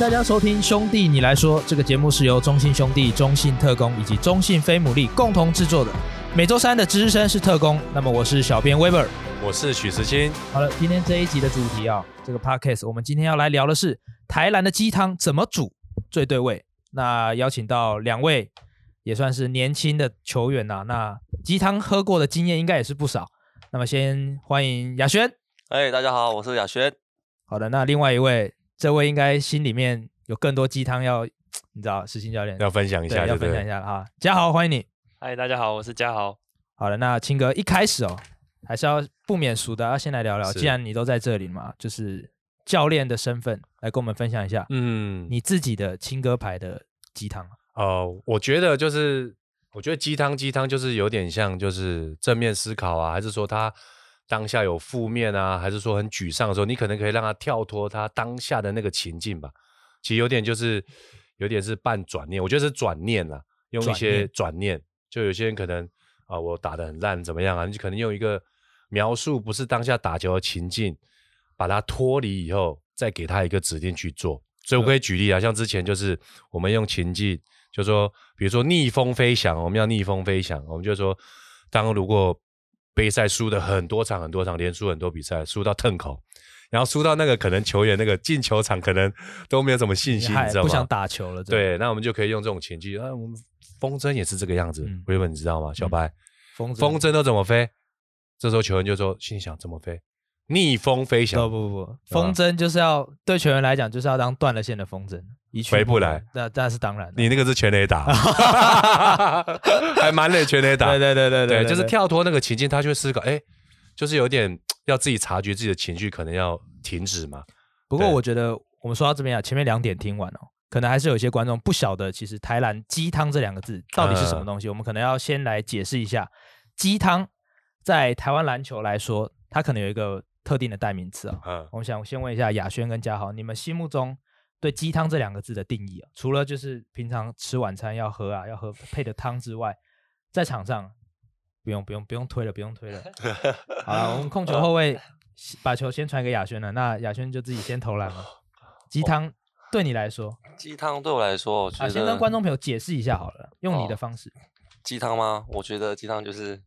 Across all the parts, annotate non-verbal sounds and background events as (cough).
大家收听《兄弟你来说》这个节目，是由中信兄弟、中信特工以及中信飞姆利共同制作的。每周三的值日生是特工，那么我是小编 Weber，我是许时清。好了，今天这一集的主题啊，这个 Podcast 我们今天要来聊的是台南的鸡汤怎么煮最对味。那邀请到两位也算是年轻的球员呐、啊，那鸡汤喝过的经验应该也是不少。那么先欢迎亚轩。哎，大家好，我是亚轩。好的，那另外一位。这位应该心里面有更多鸡汤要，你知道，时清教练要分享一下，要分享一下哈。嘉豪，欢迎你。嗨，大家好，我是嘉豪。好了，那清哥一开始哦，还是要不免俗的，要先来聊聊。既然你都在这里嘛，就是教练的身份来跟我们分享一下，嗯，你自己的清哥牌的鸡汤。哦、呃，我觉得就是，我觉得鸡汤鸡汤就是有点像，就是正面思考啊，还是说他。当下有负面啊，还是说很沮丧的时候，你可能可以让他跳脱他当下的那个情境吧。其实有点就是，有点是半转念，我觉得是转念啦，用一些转念，念。就有些人可能啊，我打的很烂，怎么样啊？你就可能用一个描述不是当下打球的情境，把它脱离以后，再给他一个指令去做。所以我可以举例啊，像之前就是我们用情境，就说比如说逆风飞翔，我们要逆风飞翔，我们就说当如果。杯赛输的很多场很多场，连输很多比赛，输到腾口，然后输到那个可能球员那个进球场可能都没有什么信心，你知道吗？不想打球了。对，那我们就可以用这种情绪。啊，我们风筝也是这个样子，维、嗯、文你知道吗？小白，嗯、风筝风筝都怎么飞？这时候球员就说，心想怎么飞？逆风飞翔？不不不，风筝就是要对球员来讲，就是要当断了线的风筝。回不来，那那是当然。你那个是全垒打，(laughs) 还蛮累，全垒打。对对对对对，就是跳脱那个情境，他就会思考，哎，就是有点要自己察觉自己的情绪，可能要停止嘛。不过我觉得我们说到这边啊，前面两点听完哦，可能还是有些观众不晓得，其实台篮鸡汤这两个字到底是什么东西。我们可能要先来解释一下，鸡汤在台湾篮球来说，它可能有一个特定的代名词啊。嗯，我想先问一下亚轩跟嘉豪，你们心目中。对鸡汤这两个字的定义啊，除了就是平常吃晚餐要喝啊，要喝配的汤之外，在场上不用不用不用推了，不用推了。好了，我们控球后卫把球先传给亚轩了，那亚轩就自己先投篮了。鸡汤对你来说，鸡汤对我来说，我觉得，啊，先跟观众朋友解释一下好了，用你的方式。哦，鸡汤吗？我觉得鸡汤就是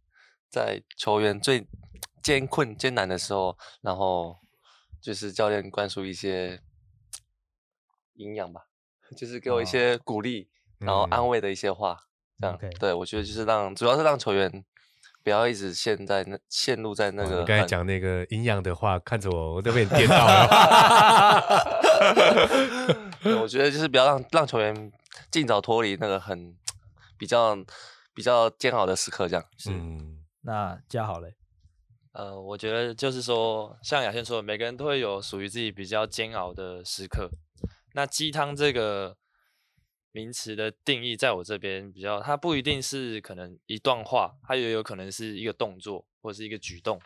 在球员最艰困艰难的时候，然后就是教练灌输一些。营养吧，就是给我一些鼓励，哦、然后安慰的一些话，嗯、这样。Okay. 对，我觉得就是让，主要是让球员不要一直陷在那，陷入在那个。你刚才讲那个营养的话，看着我，我都被你电到了。(laughs) 我觉得就是不要让让球员尽早脱离那个很比较比较煎熬的时刻，这样。(laughs) 嗯，那加好嘞。呃，我觉得就是说，像雅轩说的，每个人都会有属于自己比较煎熬的时刻。那鸡汤这个名词的定义，在我这边比较，它不一定是可能一段话，它也有可能是一个动作或者是一个举动，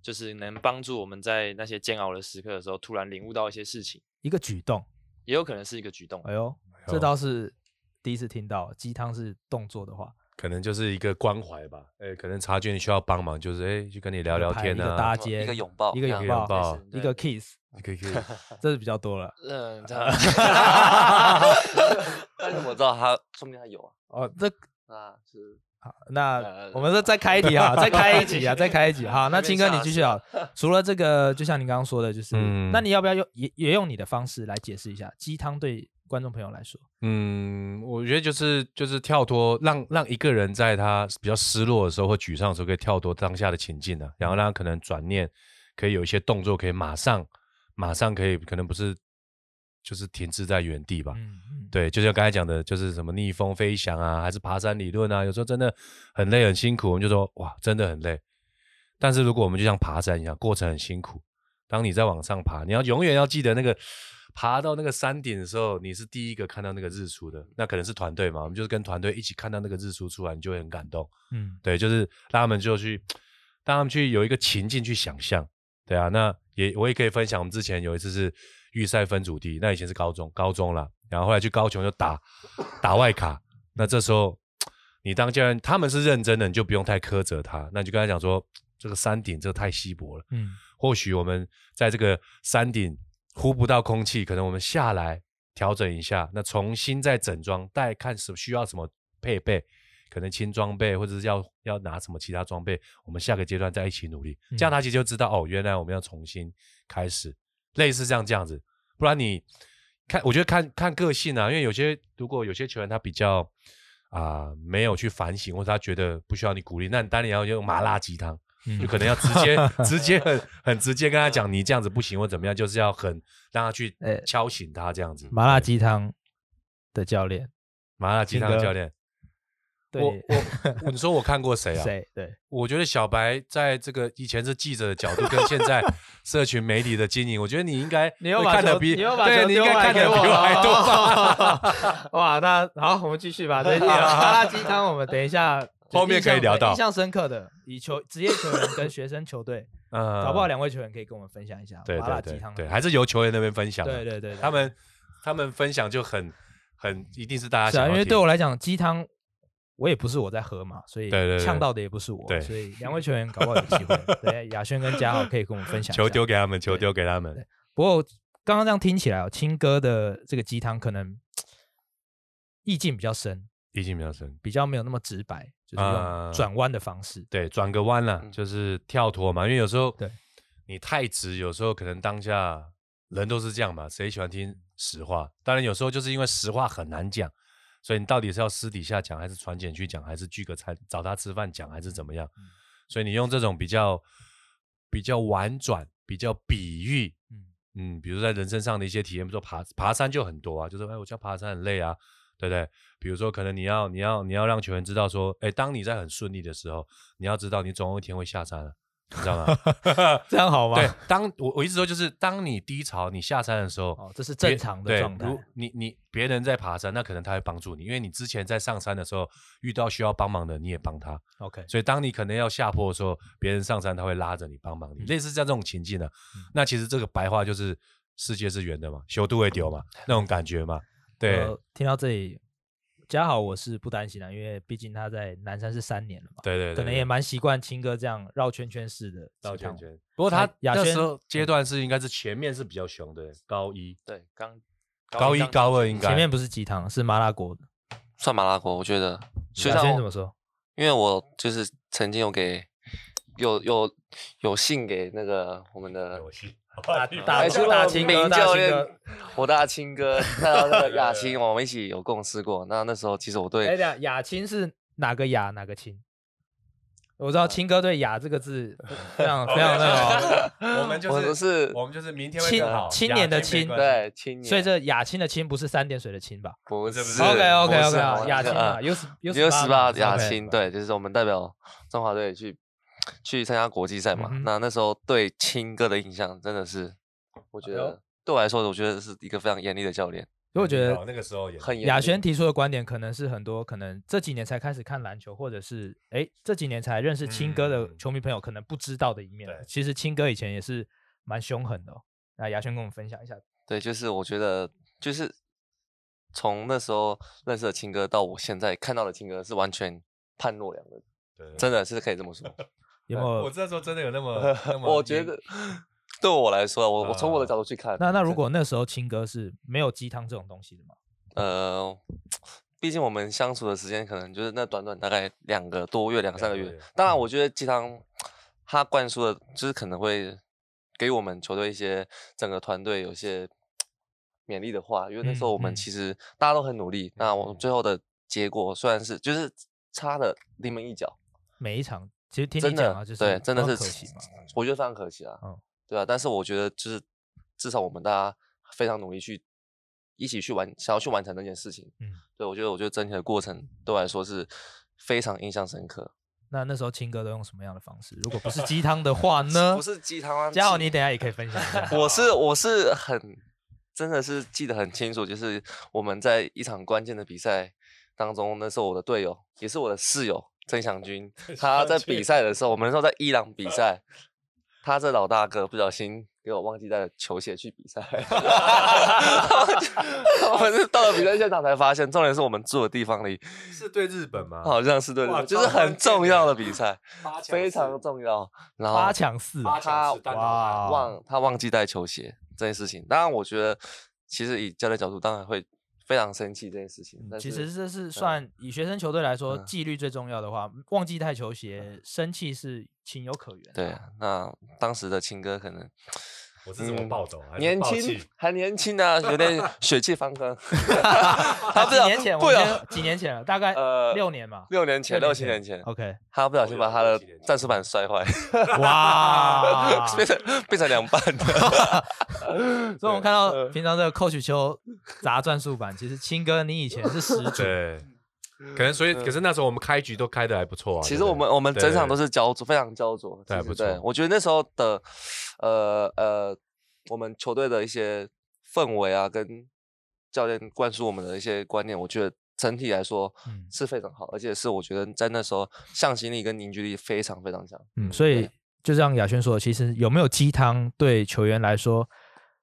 就是能帮助我们在那些煎熬的时刻的时候，突然领悟到一些事情。一个举动，也有可能是一个举动。哎呦，这倒是第一次听到鸡汤是动作的话。可能就是一个关怀吧，哎，可能察觉你需要帮忙，就是哎，去跟你聊聊天啊，一个搭肩，一个拥抱，一个拥抱，抱，一个 kiss，一个 kiss，这是比较多了。嗯，(laughs) (laughs) 但是我知道他说不定他有啊。哦，这啊是好，那我们再再开一题啊，(laughs) 再开一集啊，再开一集。好，那青哥你继续啊。除了这个，就像你刚刚说的，就是，那你要不要用也也用你的方式来解释一下鸡汤对？观众朋友来说，嗯，我觉得就是就是跳脱，让让一个人在他比较失落的时候或沮丧的时候，可以跳脱当下的情境啊，然后让他可能转念，可以有一些动作，可以马上马上可以，可能不是就是停滞在原地吧。嗯嗯，对，就像刚才讲的，就是什么逆风飞翔啊，还是爬山理论啊，有时候真的很累很辛苦，我们就说哇，真的很累。但是如果我们就像爬山一样，过程很辛苦，当你在往上爬，你要永远要记得那个。爬到那个山顶的时候，你是第一个看到那个日出的，那可能是团队嘛，我们就是跟团队一起看到那个日出出来，你就会很感动。嗯，对，就是让他们就去，让他们去有一个情境去想象。对啊，那也我也可以分享，我们之前有一次是预赛分组第一，那以前是高中高中啦，然后后来去高雄就打打外卡，那这时候你当教练，他们是认真的，你就不用太苛责他，那你就跟他讲说，这个山顶这个太稀薄了，嗯，或许我们在这个山顶。呼不到空气，可能我们下来调整一下，那重新再整装，带看什需要什么配备，可能轻装备或者是要要拿什么其他装备，我们下个阶段再一起努力，这样他其实就知道哦，原来我们要重新开始，类似这样这样子，不然你看，我觉得看看个性啊，因为有些如果有些球员他比较啊、呃、没有去反省，或者他觉得不需要你鼓励，那你当然要用麻辣鸡汤。就可能要直接、(laughs) 直接很、很直接跟他讲，你这样子不行或怎么样，就是要很让他去敲醒他这样子。麻辣。鸡汤的教练，麻辣鸡汤的教练，对我我你说我看过谁啊？谁？对，我觉得小白在这个以前是记者的角度，跟现在 (laughs) 社群媒体的经营，我觉得你应该你又看的比对，你应该看的比我还多。(laughs) 哇，那好，我们继续吧。(laughs) 对，麻辣鸡汤，我们等一下。后面可以聊到印象深刻的以球职业球员跟学生球队，嗯，搞不好两位球员可以跟我们分享一下麻辣鸡汤。对，还是由球员那边分享。对对对，他们他们分享就很很一定是大家想。因为对我来讲，鸡汤我也不是我在喝嘛，所以呛到的也不是我。对，所以两位球员搞不好有机会。对，亚轩跟嘉豪可以跟我们分享。球丢给他们，球丢给他们。不过刚刚这样听起来哦，青哥的这个鸡汤可能意境比较深。意境比较深，比较没有那么直白，就是用转弯的方式。呃、对，转个弯了，就是跳脱嘛。因为有时候，对，你太直，有时候可能当下人都是这样嘛。谁喜欢听实话？当然，有时候就是因为实话很难讲，所以你到底是要私底下讲，还是传简去讲，还是聚个餐找他吃饭讲，还是怎么样？嗯、所以你用这种比较比较婉转、比较比喻，嗯嗯，比如在人生上的一些体验，比如说爬爬山就很多啊，就是哎，我叫爬山很累啊。对不对？比如说，可能你要你要你要让球员知道说，哎，当你在很顺利的时候，你要知道你总有一天会下山了，你知道吗？(laughs) 这样好吗？对，当我我一直说就是，当你低潮、你下山的时候，哦，这是正常的状态。如你你别人在爬山，那可能他会帮助你，因为你之前在上山的时候遇到需要帮忙的，你也帮他。OK，所以当你可能要下坡的时候，别人上山他会拉着你帮忙你，嗯、类似像这种情境呢、啊。嗯、那其实这个白话就是世界是圆的嘛，修都会丢嘛，(laughs) 那种感觉嘛。对，呃、听到这里。嘉豪，我是不担心的，因为毕竟他在南山是三年了嘛，对对，对，对，可能也蛮习惯青哥这样绕圈圈式的绕圈圈。不过他那时候阶段是应该是前面是比较凶的，高一对刚高一高二应该前面不是鸡汤是麻辣锅，算麻辣锅，我觉得。亚轩怎么说？因为我就是曾经有给有有有信给那个我们的。大大大清哥，教练，我大清哥，那那个雅青，(laughs) 我们一起有共事过。那那时候其实我对，哎呀，雅青是哪个雅哪个青？我知道青哥对雅这个字 (laughs) 非常非常那个。我们就 (laughs) 是我们就是明天青青年的青，对青年。所以这雅青的青不是三点水的青吧？不是不是。OK OK OK，雅青啊，U 十 U 十八雅青，对，就是我们代表中华队去。去参加国际赛嘛？嗯、那那时候对青哥的印象真的是，我觉得对我来说，我觉得是一个非常严厉的教练。所以我觉得那个时候也很亚轩提出的观点，可能是很多可能这几年才开始看篮球，或者是哎这几年才认识青哥的球迷朋友可能不知道的一面。嗯、其实青哥以前也是蛮凶狠的、哦。那亚轩跟我们分享一下。对，就是我觉得就是从那时候认识的青哥到我现在看到的青哥是完全判若两人。对，真的是可以这么说。有没有？我这时候真的有那么？(laughs) 那么我觉 (laughs) 得对我来说，我我从我的角度去看，那那如果那时候青哥是没有鸡汤这种东西的吗？呃，毕竟我们相处的时间可能就是那短短大概两个多月、两三个月。当然，我觉得鸡汤他灌输的，就是可能会给我们球队一些整个团队有些勉励的话，因为那时候我们其实大家都很努力。那我们最后的结果虽然是就是差了临门一脚，每一场。其实听你讲啊，就是对，真的是可惜嘛。我觉得非常可惜啊。嗯，对啊。但是我觉得，就是至少我们大家非常努力去一起去完，想要去完成那件事情。嗯，对，我觉得，我觉得整体的过程对我来说是非常印象深刻。那那时候青哥都用什么样的方式？如果不是鸡汤的话呢？(laughs) 不是鸡汤啊。嘉豪，你等下也可以分享一下。(laughs) 我是我是很真的是记得很清楚，就是我们在一场关键的比赛当中，那时候我的队友也是我的室友。曾祥军，(laughs) 他在比赛的时候，我们那时候在伊朗比 (laughs) 赛，他这老大哥不小心给我忘记带球鞋去比赛，(laughs) 我们是到了比赛现场才发现，重点是我们住的地方里是对日本吗？好像是对日本，就是很重要的比赛，非常重要。然后八强四，他忘他忘记带球鞋这件事情，当然我觉得其实以教练角度，当然会非常生气这件事情。其实这是算以学生球队来说，纪律最重要的话，忘记带球鞋，生气是情有可原。对，那当时的青哥可能。我是怎么暴走？年轻 (laughs) 还年轻啊，有点 (laughs) 血气方刚。(laughs) 他几年前，我几年前了，大概呃六年吧，六年前，六七年前。OK，他不小心把他的战术板摔坏，哇，变成变成两半的。所以我们看到平常这个 Coach 球砸战术板，其实青哥你以前是始祖。对，可能所以，可是那时候我们开局都开的还不错啊。其实我们我们整场都是焦灼，非常焦灼，对，不对。我觉得那时候的。呃呃，我们球队的一些氛围啊，跟教练灌输我们的一些观念，我觉得整体来说是非常好，嗯、而且是我觉得在那时候向心力跟凝聚力非常非常强。嗯，所以就像亚轩说的，其实有没有鸡汤对球员来说，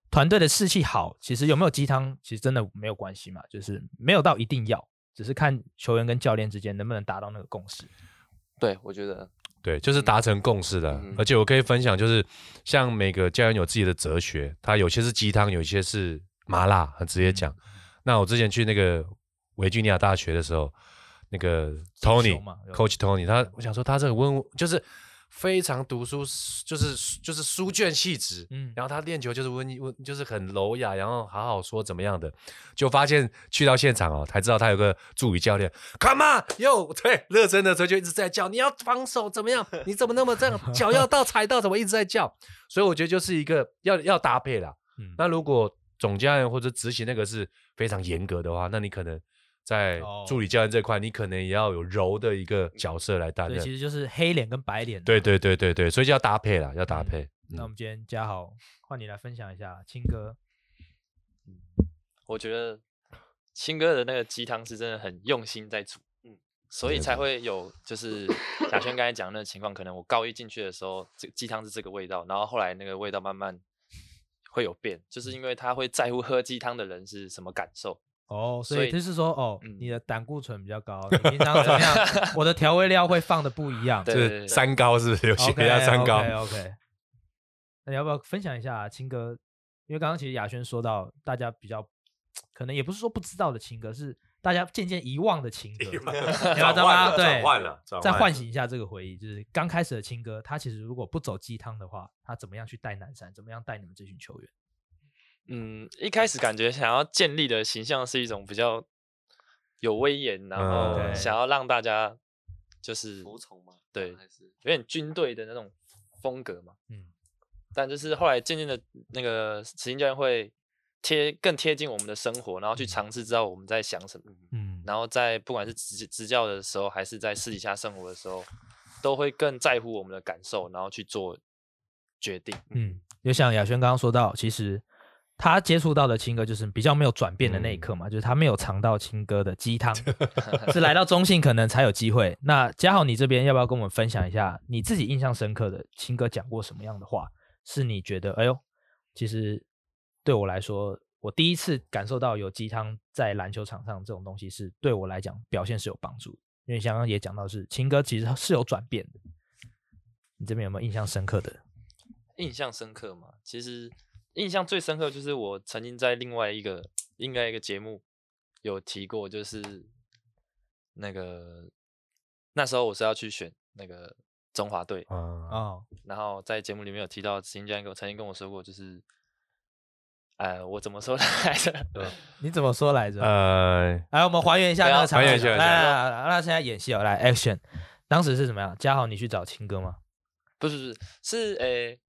团队的士气好，其实有没有鸡汤，其实真的没有关系嘛，就是没有到一定要，只是看球员跟教练之间能不能达到那个共识。对，我觉得。对，就是达成共识的，嗯、而且我可以分享，就是像每个教练有自己的哲学，他有些是鸡汤，有些是麻辣，很直接讲。嗯、那我之前去那个维吉尼亚大学的时候，那个 Tony，Coach Tony，他我想说他这个温就是。非常读书，就是就是书卷气质，嗯，然后他练球就是温温，就是很柔雅，然后好好说怎么样的，就发现去到现场哦，才知道他有个助理教练，Come on，哟，对，热身的时候就一直在叫，你要防守怎么样？你怎么那么这样？脚要到踩到怎么一直在叫？所以我觉得就是一个要要搭配啦。嗯，那如果总教练或者执行那个是非常严格的话，那你可能。在助理教练这块，你可能也要有柔的一个角色来担任。对，其实就是黑脸跟白脸。对对对对对，所以就要搭配了，要搭配。那我们今天嘉豪换你来分享一下青哥。嗯，我觉得青哥的那个鸡汤是真的很用心在煮，嗯，所以才会有就是亚轩刚才讲的那个情况，可能我高一进去的时候，这鸡汤是这个味道，然后后来那个味道慢慢会有变，就是因为他会在乎喝鸡汤的人是什么感受。哦，所以就是说，哦，你的胆固醇比较高，你平常怎么样？(laughs) 我的调味料会放的不一样，就是三高是不是？有些人要三高。OK，那你要不要分享一下青哥？因为刚刚其实雅轩说到，大家比较可能也不是说不知道的青哥，是大家渐渐遗忘的青哥。转换了，转换了，再唤醒一下这个回忆，就是刚开始的青哥，他其实如果不走鸡汤的话，他怎么样去带南山？怎么样带你们这群球员？嗯，一开始感觉想要建立的形象是一种比较有威严，然后想要让大家就是服从嘛，对，有点军队的那种风格嘛。嗯，但就是后来渐渐的，那个执行教练会贴更贴近我们的生活，然后去尝试知道我们在想什么。嗯，然后在不管是执执教的时候，还是在私底下生活的时候，都会更在乎我们的感受，然后去做决定。嗯，就像雅轩刚刚说到，其实。他接触到的青哥就是比较没有转变的那一刻嘛，嗯、就是他没有尝到青哥的鸡汤，(laughs) 是来到中信可能才有机会。那嘉豪，你这边要不要跟我们分享一下你自己印象深刻的青哥讲过什么样的话？是你觉得，哎呦，其实对我来说，我第一次感受到有鸡汤在篮球场上这种东西，是对我来讲表现是有帮助。因为刚刚也讲到是青哥其实是有转变的。你这边有没有印象深刻的？印象深刻吗？其实。印象最深刻就是我曾经在另外一个应该一个节目有提过，就是那个那时候我是要去选那个中华队啊，然后在节目里面有提到，执行教练曾经跟我说过，就是，呃，我怎么说 (laughs) 来着？你怎么说来着？呃，来我们还原一下那个场景，来来来，那现在演戏哦，来 action，当时是怎么样？嘉豪，你去找青哥吗？不是不是是诶。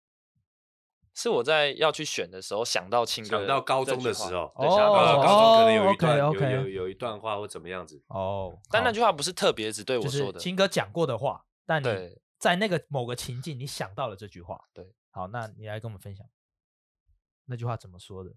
是我在要去选的时候想到青哥，想到高中的时候，对，想到高中可能有一段有有有一段话或怎么样子哦。但那句话不是特别只对我说的，青哥讲过的话，但你在那个某个情境你想到了这句话，对。好，那你来跟我们分享那句话怎么说的？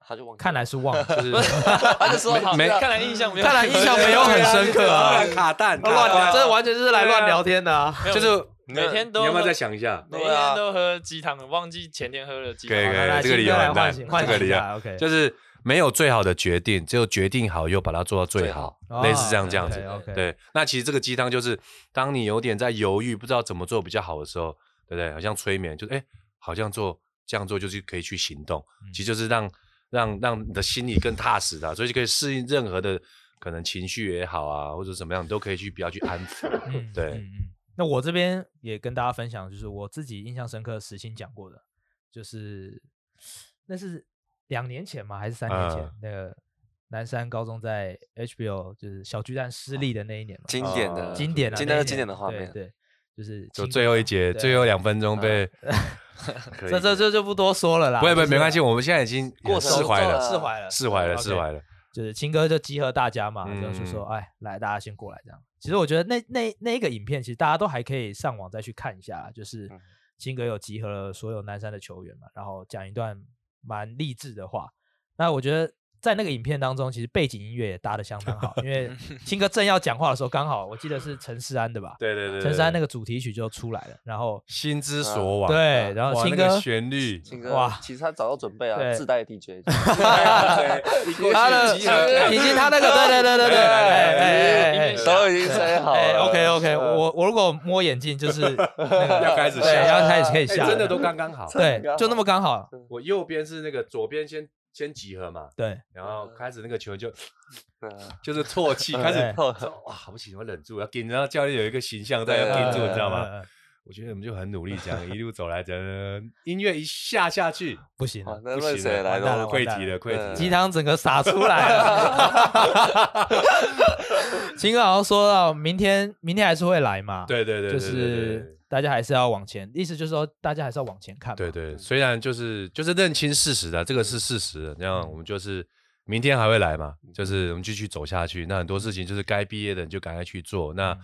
他就忘，看来是忘了，(laughs) 就是 (laughs) 他就说没，看来印象没有，看来印象没有很深刻啊，卡蛋 (laughs) 乱聊，这完全就是来乱聊天的啊，就是。每天都，你要不要再想一下？每天都喝鸡汤，忘记前天喝了鸡汤。可以可以，这个理由很大，这个理由 OK。就是没有最好的决定，只有决定好又把它做到最好，类似这样这样子。对，那其实这个鸡汤就是，当你有点在犹豫，不知道怎么做比较好的时候，对不对？好像催眠，就是哎，好像做这样做就是可以去行动。其实就是让让让你的心里更踏实的、啊，所以就可以适应任何的可能情绪也好啊，或者怎么样，你都可以去比较去安抚。嗯，对。那我这边也跟大家分享，就是我自己印象深刻的时兴讲过的，就是那是两年前嘛？还是三年前？呃、那个。南山高中在 HBO 就是小巨蛋失利的那一年嘛，经典的、哦、经典的、经典的经典的画面，对，对就是就最后一节最后两分钟被，(laughs) 这这这就不多说了啦，不会不会没关系，我们现在已经释怀了，释怀了，释怀了，释怀了，就是青哥就集合大家嘛，嗯、就是说，哎，来大家先过来这样。其实我觉得那那那一个影片，其实大家都还可以上网再去看一下，就是青哥有集合了所有南山的球员嘛，然后讲一段蛮励志的话。那我觉得。在那个影片当中，其实背景音乐也搭得相当好，因为 (laughs) 青哥正要讲话的时候，刚好我记得是陈世安的吧？对对对，陈世安那个主题曲就出来了，然后心之所往，对，然后青哥旋律，青哥哇，其实他早就准备啊，自带 DJ，(laughs) 他的已经他那个对对对对对，哎都已经塞好了，OK OK，我我如果摸眼镜就是那个要开始下，要开始可以下，真的都刚刚好，对，就那么刚好。我右边是那个，左边先。先集合嘛，对，然后开始那个球就，就是啜泣，(laughs) 开始说哇，好不行，我忍住要顶，然后教练有一个形象在要顶住，你知道吗？我觉得我们就很努力，这样一路走来，这音乐一下下去，不行，不行了，来了，溃堤了，溃堤，鸡汤整个洒出来了。青哥好像说到明天，明天还是会来嘛？对对对，就是。大家还是要往前，意思就是说，大家还是要往前看。对对，虽然就是就是认清事实的，这个是事实。这样我们就是明天还会来嘛，就是我们继续走下去。那很多事情就是该毕业的你就赶快去做。那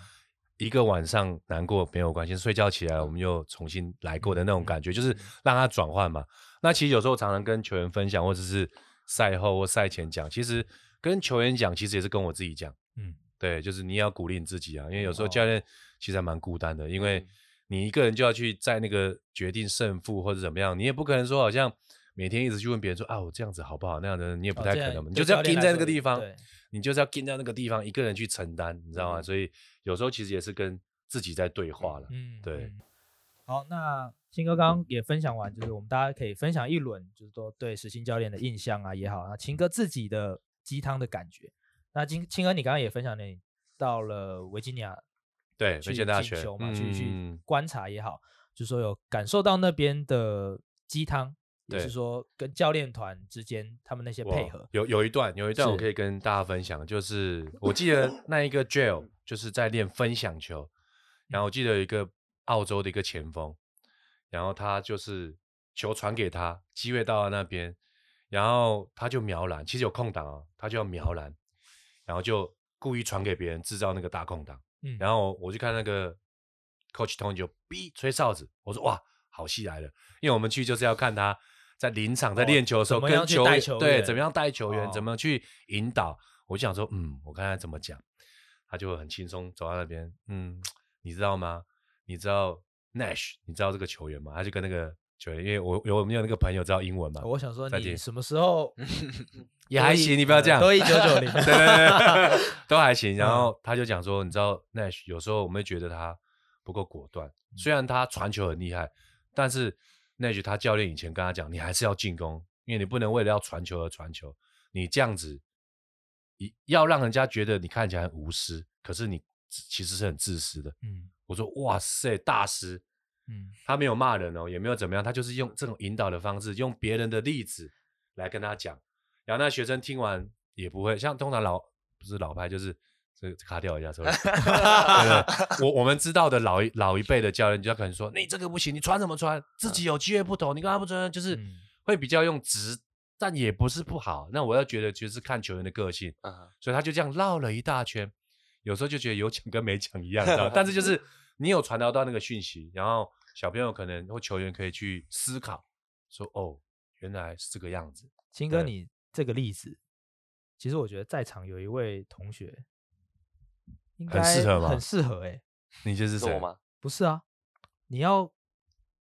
一个晚上难过没有关系，睡觉起来我们又重新来过的那种感觉，就是让它转换嘛。那其实有时候常常跟球员分享，或者是赛后或赛前讲，其实跟球员讲，其实也是跟我自己讲。嗯，对，就是你要鼓励你自己啊，因为有时候教练其实还蛮孤单的，因为。你一个人就要去在那个决定胜负或者怎么样，你也不可能说好像每天一直去问别人说啊，我这样子好不好那样的，你也不太可能嘛。哦、你就是要盯在那个地方，你就是要盯在那个地方，一个人去承担，你知道吗？嗯、所以有时候其实也是跟自己在对话了。嗯，对。嗯、好，那青哥刚刚也分享完，就是我们大家可以分享一轮，就是说对实心教练的印象啊也好啊，青哥自己的鸡汤的感觉。那青青哥，你刚刚也分享了，你到了维吉尼亚。对，去进修嘛，去去观察也好，就是说有感受到那边的鸡汤，也是说跟教练团之间他们那些配合。有有一段，有一段我可以跟大家分享，就是我记得 (laughs) 那一个 Jail 就是在练分享球，然后我记得有一个澳洲的一个前锋，然后他就是球传给他，机会到了那边，然后他就瞄篮，其实有空档啊，他就要瞄篮，然后就故意传给别人，制造那个大空档。嗯，然后我就看那个 Coach Tony 就哔吹哨子，我说哇，好戏来了，因为我们去就是要看他在临场在练球的时候跟球员对怎么样带球员，怎么样去引导。我就想说，嗯，我看他怎么讲，他就很轻松走到那边，嗯，你知道吗？你知道 Nash？你知道这个球员吗？他就跟那个球员，因为我有我们有那个朋友知道英文嘛，我想说你什么时候？(laughs) 也还行，你不要这样。都一九九零，(laughs) 对对对，(laughs) 都还行。然后他就讲说，你知道，Nash 有时候我们会觉得他不够果断，虽然他传球很厉害，但是 Nash 他教练以前跟他讲，你还是要进攻，因为你不能为了要传球而传球，你这样子，要让人家觉得你看起来很无私，可是你其实是很自私的。嗯，我说哇塞，大师，嗯，他没有骂人哦，也没有怎么样，他就是用这种引导的方式，用别人的例子来跟他讲。然后那学生听完也不会像通常老不是老派，就是这卡掉一下，是不是？我我们知道的老一老一辈的教练，就可能说你这个不行，你穿什么穿？自己有机会不同，你干嘛不穿，就是会比较用直，但也不是不好。那我要觉得就是看球员的个性，所以他就这样绕了一大圈，有时候就觉得有讲跟没讲一样，知道？但是就是你有传达到那个讯息，然后小朋友可能或球员可以去思考，说哦，原来是这个样子。青哥，你。这个例子，其实我觉得在场有一位同学，应该很适合吗？很适合哎、欸，你就是谁吗？不是啊，你要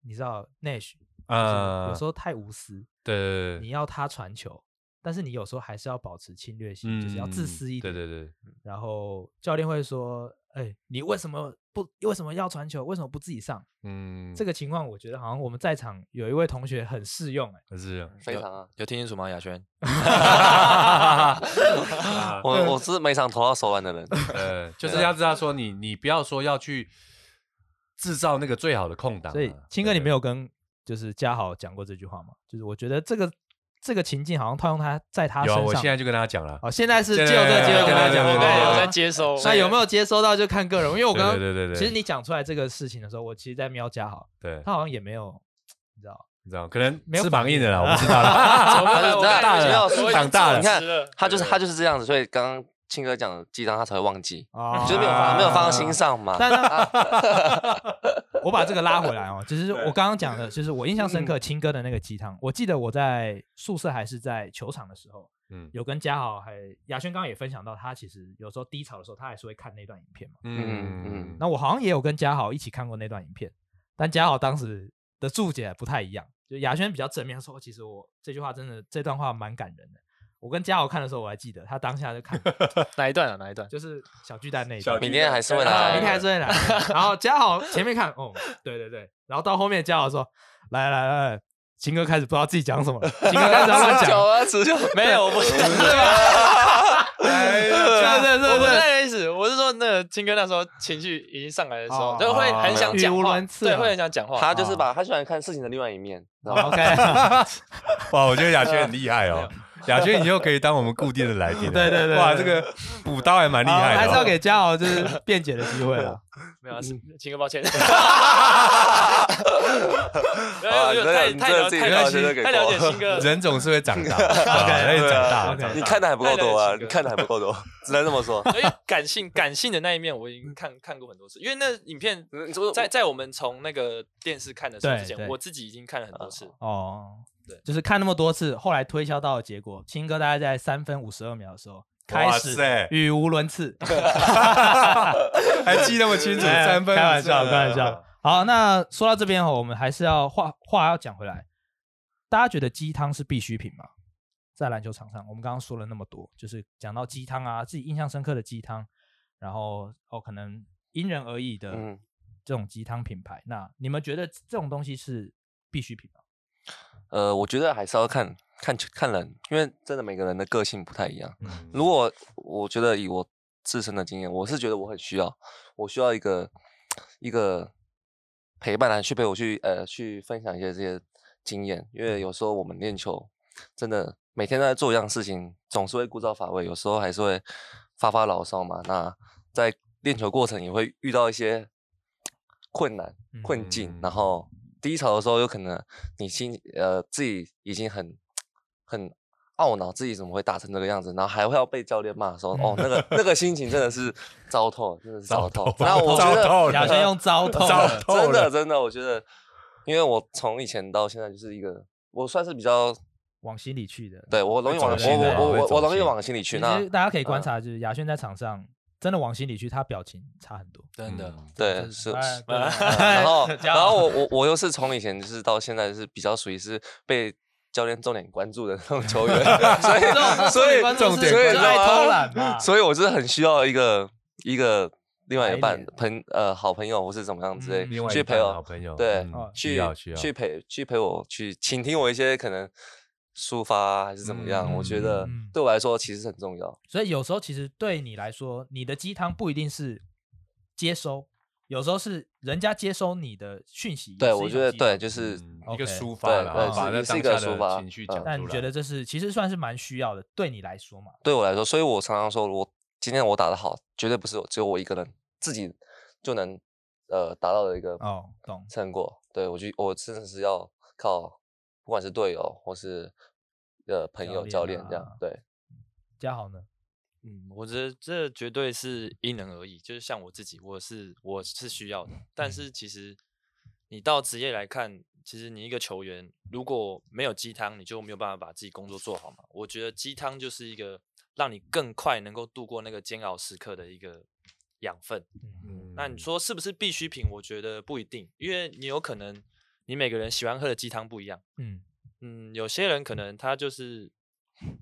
你知道 Nash 啊，有时候太无私，对，对，对，你要他传球，但是你有时候还是要保持侵略性，嗯、就是要自私一点，对对对。然后教练会说，哎，你为什么不为什么要传球？为什么不自己上？嗯，这个情况我觉得好像我们在场有一位同学很适用，哎，很适用，非常啊，有听清楚吗？亚轩，我 (laughs) (laughs) 我是每场投到手腕的人，呃，(laughs) 就是要知道说你你不要说要去制造那个最好的空档，所以青哥你没有跟就是嘉豪讲过这句话吗？就是我觉得这个。这个情境好像套用他在他身上。有，我现在就跟他讲了。哦，现在是借这个机会跟他讲，对对，有在接收。那有没有接收到就看个人，因为我刚刚对对对，其实你讲出来这个事情的时候，我其实在喵家好，对，他好像也没有，你知道，你知道，可能翅膀硬的了，我不知道了。(laughs) (laughs) 长大了，长大了，你看他就是他就是这样子，所以刚刚青哥讲的鸡汤他才会忘记，就是没有放没有放到心上嘛。(laughs) 我把这个拉回来哦，就是我刚刚讲的，就是我印象深刻青哥的那个鸡汤。我记得我在宿舍还是在球场的时候，嗯，有跟嘉豪还雅轩刚刚也分享到，他其实有时候低潮的时候，他还是会看那段影片嘛。嗯嗯。那我好像也有跟嘉豪一起看过那段影片，但嘉豪当时的注解不太一样，就雅轩比较正面说，其实我这句话真的这段话蛮感人的。我跟嘉豪看的时候，我还记得他当下就看 (laughs) 哪一段啊？哪一段？就是小巨蛋那一段。明天还是会来，明天还是会来。然后嘉豪前面看，哦，对对对。然后到后面，嘉豪说：“来来来，秦哥开始不知道自己讲什么了。”秦哥开始乱讲 (laughs) 啊，持久没有，我不是，(laughs) 对吧？对对对，我不是那个意思。我是说，那个秦哥那时候情绪已经上来的时候，就会很想讲话，对，会很想讲话。他就是把他喜欢看事情的另外一面。OK，哇，我觉得亚轩很厉害哦。(laughs) 亚轩，你又可以当我们固定的来宾了。(laughs) 对对对，哇，这个补刀还蛮厉害的。还是要给嘉豪就是辩解的机会了。没有，秦哥抱歉。啊，太太了太了解太了解新哥。(laughs) 人总是会长大，对，长大。你看的还不够多啊，你看的还不够多，只能这么说。所以感性感性的那一面，我已经看看过很多次。因为那影片在在我们从那个电视看的时候之前，我自己已经看了很多次。哦。对，就是看那么多次，后来推敲到的结果，青哥大概在三分五十二秒的时候开始语无伦次 (laughs) (laughs) 还记那么清楚，三分，开玩笑，开玩笑。好，那说到这边哦，我们还是要话话要讲回来，大家觉得鸡汤是必需品吗？在篮球场上，我们刚刚说了那么多，就是讲到鸡汤啊，自己印象深刻的鸡汤，然后哦，可能因人而异的这种鸡汤品牌，嗯、那你们觉得这种东西是必需品吗？呃，我觉得还是要看看看人，因为真的每个人的个性不太一样。嗯、如果我觉得以我自身的经验，我是觉得我很需要，我需要一个一个陪伴来去陪我去呃去分享一些这些经验，因为有时候我们练球真的每天都在做一样事情，总是会枯燥乏味，有时候还是会发发牢骚嘛。那在练球过程也会遇到一些困难困境，嗯、然后。低潮的时候，有可能你心呃自己已经很很懊恼，自己怎么会打成这个样子，然后还会要被教练骂说哦，那个那个心情真的是糟透，真的是糟透。那我觉得亚轩用糟透，(laughs) 真的真的，我觉得，因为我从以前到现在就是一个，我算是比较往心里去的。对，我容易往我我我我容易往心里去。那大家可以观察，就是亚轩在场上。真的往心里去，他表情差很多，真的。对，是。(laughs) 然后，(laughs) 然后我我我又是从以前就是到现在是比较属于是被教练重点关注的那种球员，(laughs) 所以所以重点所以爱偷懒嘛，所以我是很需要一个一个另外一半朋呃好朋友或是怎么样之类去陪我，好朋友对，去去陪去陪我去倾听我一些可能。抒发还是怎么样？嗯、我觉得对我来说其实很重要。所以有时候其实对你来说，你的鸡汤不一定是接收，有时候是人家接收你的讯息。对，我觉得对，就是一个抒发了，对，是一个抒发情绪讲出来。但你觉得这是其实算是蛮需要的，对你来说嘛？对我来说，所以我常常说，我今天我打得好，绝对不是只有我一个人自己就能呃达到的一个哦，懂成果。对我觉得我真的是要靠。不管是队友或是呃朋友、教练这样，对。嘉豪呢？嗯，我觉得这绝对是因人而异。就是像我自己，我是我是需要的。但是其实你到职业来看，其实你一个球员如果没有鸡汤，你就没有办法把自己工作做好嘛。我觉得鸡汤就是一个让你更快能够度过那个煎熬时刻的一个养分。嗯，那你说是不是必需品？我觉得不一定，因为你有可能。你每个人喜欢喝的鸡汤不一样，嗯嗯，有些人可能他就是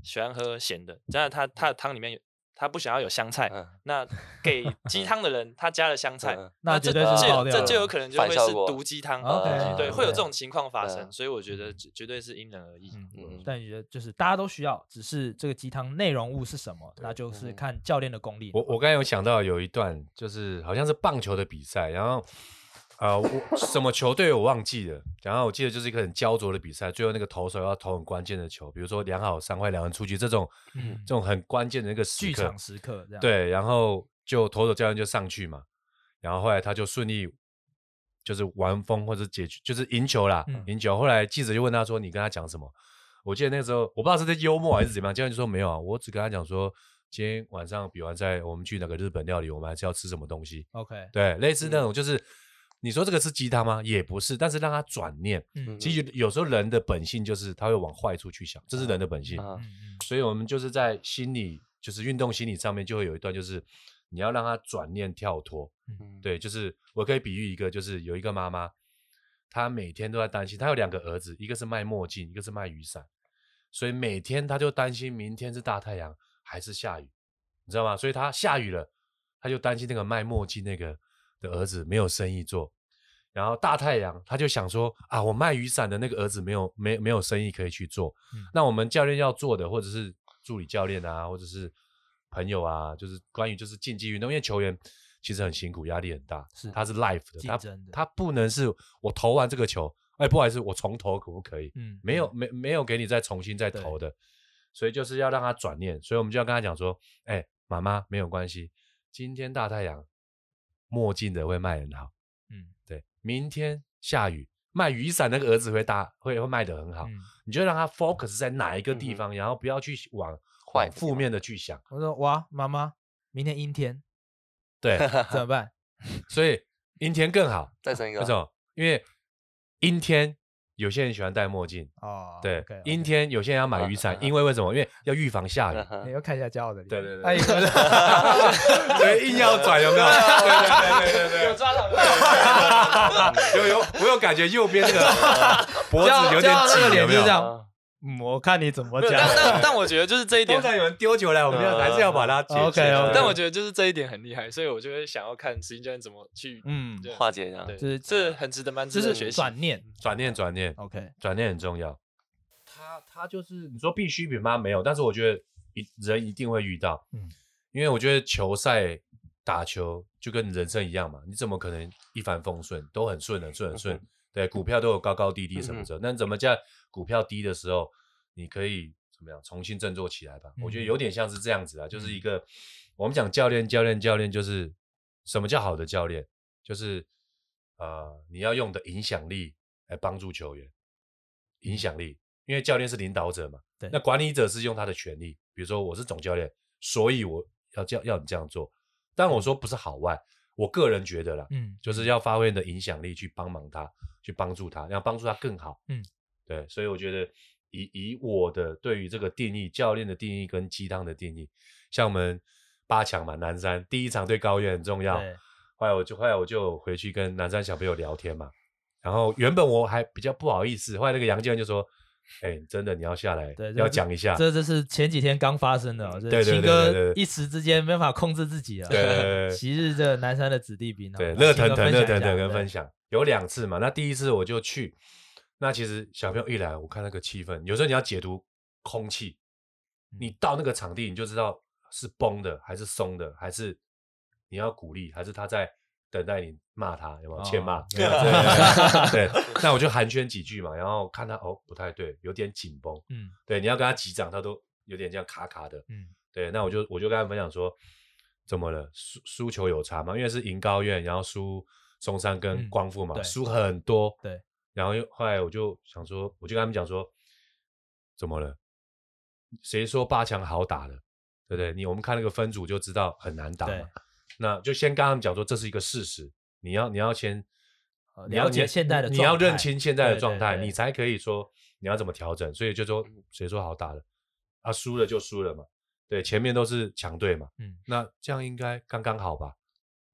喜欢喝咸的，这样他他的汤里面有他不想要有香菜，嗯那给鸡汤的人他加了香菜，嗯那这这这是爆掉了就有可能就会是毒鸡汤。对，会有这种情况发生，对所以我觉得绝绝对是因人而异。嗯嗯但你觉得就是大家都需要，只是这个鸡汤内容物是什么，那就是看教练的功力。我我刚才有想到有一段，就是好像是棒球的比赛，然后呃，我什么球队我忘记了，然后我记得就是一个很焦灼的比赛，最后那个投手要投很关键的球，比如说两好三坏两人出局这种，嗯这种很关键的一个时刻剧场，时刻这样。，对，然后就投手教练就上去嘛，然后后来他就顺利就是完封或者解决，就是赢球啦，嗯赢球。后来记者就问他说：“你跟他讲什么？”我记得那个时候我不知道是在幽默还是怎么样，教练就说：“没有啊，我只跟他讲说，今天晚上比完赛，我们去那个日本料理，我们还是要吃什么东西。” OK，对，类似那种就是。你说这个是鸡汤吗？也不是，但是让他转念。嗯其实有时候人的本性就是他会往坏处去想，这是人的本性。所以我们就是在心理，就是运动心理上面就会有一段，就是你要让他转念跳脱。嗯，对，就是我可以比喻一个，就是有一个妈妈，她每天都在担心，她有两个儿子，一个是卖墨镜，一个是卖雨伞，所以每天她就担心明天是大太阳还是下雨，你知道吗？所以她下雨了，她就担心那个卖墨镜那个的儿子没有生意做。然后大太阳，他就想说啊，我卖雨伞的那个儿子没有没没有生意可以去做，嗯那我们教练要做的，或者是助理教练啊，或者是朋友啊，就是关于就是竞技运动，因为球员其实很辛苦，压力很大，是他是 life 的，他他不能是我投完这个球，哎，不好意思，我重投可不可以？嗯，没有没没有给你再重新再投的，所以就是要让他转念，所以我们就要跟他讲说，哎，妈妈没有关系，今天大太阳，墨镜的会卖很好。嗯，对，明天下雨，卖雨伞那个儿子会大会会卖得很好，嗯你就让他 focus 在哪一个地方，然后不要去往往坏负面的去想。我说哇，妈妈，明天阴天对，(laughs) 怎么办？(laughs) 所以阴天更好，再生一个为什么？因为阴天有些人喜欢戴墨镜，哦，对阴天有些人要买雨伞，(laughs) 啊因为为什么？因为要预防下雨。嗯你要看一下骄傲的脸。对对对哎，(laughs) 所以硬要转有没有？对对对对对有抓到，有有，我有感觉右边那个脖子有点紧，有没有脸就是这？样。啊嗯，我看你怎么讲。但但但我觉得就是这一点 (laughs) 通，常有人丢球来，我们要还是要把它解决。OK，OK 但我觉得就是这一点很厉害，所以我就会想要看实习教练怎么去，嗯，化解这样对，就是这很值得蛮就是值得学习。转念。转念转念。OK，转念很重要。他他就是你说必需品吗？没有，但是我觉得一人一定会遇到，嗯，因为我觉得球赛打球就跟人生一样嘛，你怎么可能一帆风顺，都很顺很顺很顺？对，股票都有高高低低什么的，那怎么在股票低的时候，你可以怎么样重新振作起来吧？我觉得有点像是这样子啊，就是一个我们讲教练教练教练，就是什么叫好的教练？就是呃，你要用的影响力来帮助球员，影响力。因为教练是领导者嘛，对那管理者是用他的权利，比如说我是总教练，所以我要叫要你这样做。但我说不是好坏，我个人觉得啦，嗯，就是要发挥你的影响力去帮忙他，去帮助他，要帮助他更好。嗯，对，所以我觉得以以我的对于这个定义，教练的定义跟鸡汤的定义，像我们八强嘛，南山第一场对高院很重要。对后来我就后来我就回去跟南山小朋友聊天嘛，然后原本我还比较不好意思，后来那个杨教练就说。哎，真的你要下来，对，要讲一下。这这是前几天刚发生的哦，对对对秦对对对哥一时之间没办法控制自己啊。对对 (laughs) 对对昔日这南山的子弟兵啊，对，来热腾腾、热腾腾跟分享有两次嘛。那第一次我就去，那其实小朋友一来，我看那个气氛，有时候你要解读空气，你到那个场地你就知道是崩的还是松的，还是你要鼓励，还是他在等待你骂他，有没有？欠骂。哦对对对，(laughs) 那我就寒暄几句嘛，然后看他哦不太对，有点紧绷。嗯对，你要跟他击掌，他都有点这样卡卡的。嗯对，那我就我就跟他分享说，怎么了？输输球有差吗？因为是赢高院，然后输松山跟嗯光复嘛，对输很多。对，然后又后来我就想说，我就跟他们讲说，怎么了？谁说八强好打的？对不对？你我们看那个分组就知道很难打嘛。那就先跟他们讲说，这是一个事实，你要你要先呃你要了解现在的你要认清现在的状态，对对对你才可以说你要怎么调整。所以就说谁说好打的啊？输了就输了嘛。对，前面都是强队嘛。嗯，那这样应该刚刚好吧？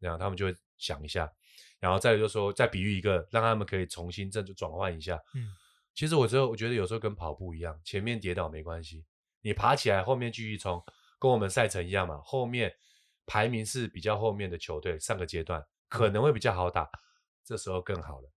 然后他们就会想一下，然后再就说再比喻一个，让他们可以重新振就转换一下。嗯，其实我觉得我觉得有时候跟跑步一样，前面跌倒没关系，你爬起来后面继续冲，跟我们赛程一样嘛，后面排名是比较后面的球队，上个阶段可能会比较好打，这时候更好了。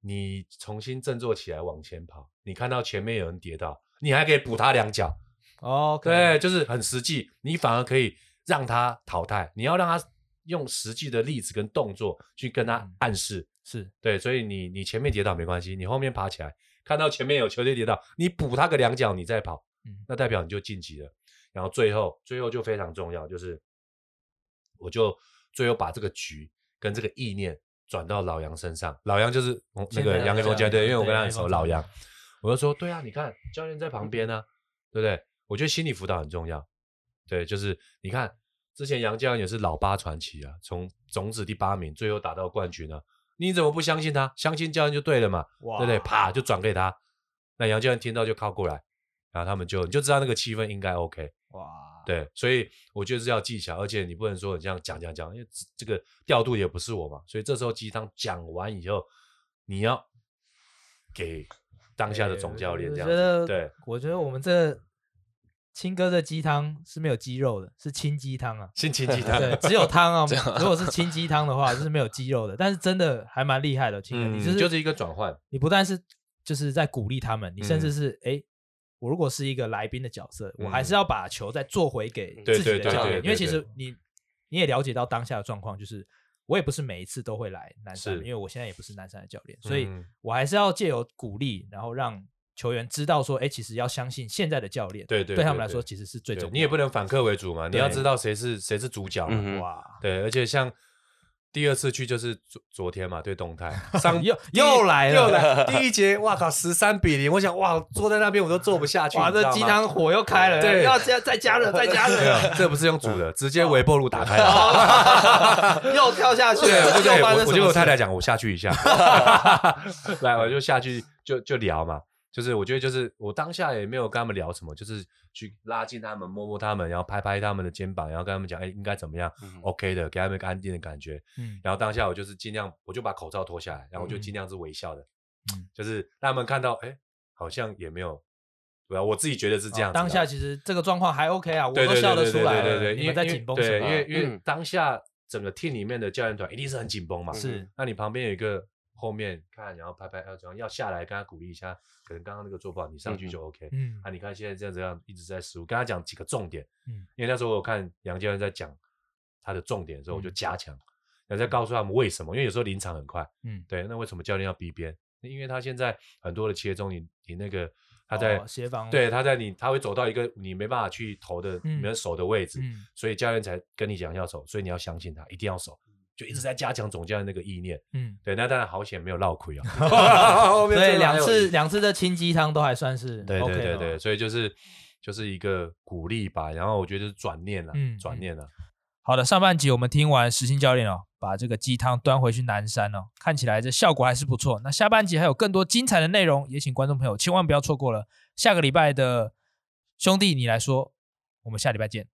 你重新振作起来往前跑，你看到前面有人跌倒，你还可以补他两脚。哦，对，就是很实际，你反而可以让他淘汰。你要让他用实际的例子跟动作去跟他暗示，嗯、是对。所以你你前面跌倒没关系，你后面爬起来，看到前面有球队跌倒，你补他个两脚，你再跑，嗯，那代表你就晋级了。然后最后最后就非常重要，就是我就最后把这个局跟这个意念。转到老杨身上，老杨就是那个杨给峰教练，对，因为我跟他很熟，老杨，我就说，对啊，你看教练在旁边呢、啊，对不对？我觉得心理辅导很重要，对，就是你看之前杨教练也是老八传奇啊，从种子第八名，最后打到冠军呢、啊，你怎么不相信他？相信教练就对了嘛，对不对？啪就转给他，那杨教练听到就靠过来，然后他们就你就知道那个气氛应该 OK，哇。对，所以我觉得是要技巧，而且你不能说你这样讲讲讲，因为这个调度也不是我嘛，所以这时候鸡汤讲完以后，你要给当下的总教练这样子。对，我觉得我们这青哥的鸡汤是没有鸡肉的，是清鸡汤啊，清清鸡汤，对，只有汤啊。(laughs) 如果是清鸡汤的话，就是没有鸡肉的，但是真的还蛮厉害的，青哥，你就是就是一个转换，你不但是就是在鼓励他们，你甚至是哎。我如果是一个来宾的角色，我还是要把球再做回给自己的教练，因为其实你你也了解到当下的状况，就是我也不是每一次都会来南山，因为我现在也不是南山的教练，所以我还是要借由鼓励，然后让球员知道说，哎，其实要相信现在的教练，对对，对他们来说其实是最重要的。你也不能反客为主嘛，你要知道谁是谁是主角嘛，哇，对，而且像。第二次去就是昨昨天嘛，对动态。(laughs) 上又又来了，又来。第一节，哇靠，十三比零，我想哇，坐在那边我都坐不下去，哇，这鸡汤火又开了，对，要加再加热，再加热，这不是用煮的，(laughs) 直接微波炉打开了，(laughs) 又跳下去，对，我就跟我太太讲，我下去一下，来，我就下去就就聊嘛。就是我觉得，就是我当下也没有跟他们聊什么，就是去拉近他们，摸摸他们，然后拍拍他们的肩膀，然后跟他们讲，哎，应该怎么样、嗯、，OK 的，给他们一个安定的感觉。嗯，然后当下我就是尽量，我就把口罩脱下来，然后我就尽量是微笑的，嗯，就是让他们看到，哎，好像也没有，对啊，我自己觉得是这样。当下其实这个状况还 OK 啊，我都笑得出来，对对对，因为在紧绷什么？因为因为当下整个 team 里面的教练团一定是很紧绷嘛，是，那你旁边有一个。后面看，然后拍拍，要怎样？要下来跟他鼓励一下。可能刚刚那个做不好，你上去就 OK。嗯，啊，你看现在这样这样一直在失误，跟他讲几个重点。嗯，因为那时候我看杨教练在讲他的重点的时候，我就加强，然后再告诉他们为什么。因为有时候临场很快。嗯，对，那为什么教练要逼边？因为他现在很多的切中，你你那个他在协防，对，他在你他会走到一个你没办法去投的你的守的位置，所以教练才跟你讲要守，所以你要相信他，一定要守。就一直在加强总教练那个意念，嗯，对，那当然好险没有落亏啊，(laughs) 所以两次两次的清鸡汤都还算是对对对对，所以就是就是一个鼓励吧，然后我觉得就是转念了，嗯，转念了。好的，上半集我们听完时兴教练哦，把这个鸡汤端回去南山哦，看起来这效果还是不错。那下半集还有更多精彩的内容，也请观众朋友千万不要错过了。下个礼拜的兄弟你来说，我们下礼拜见。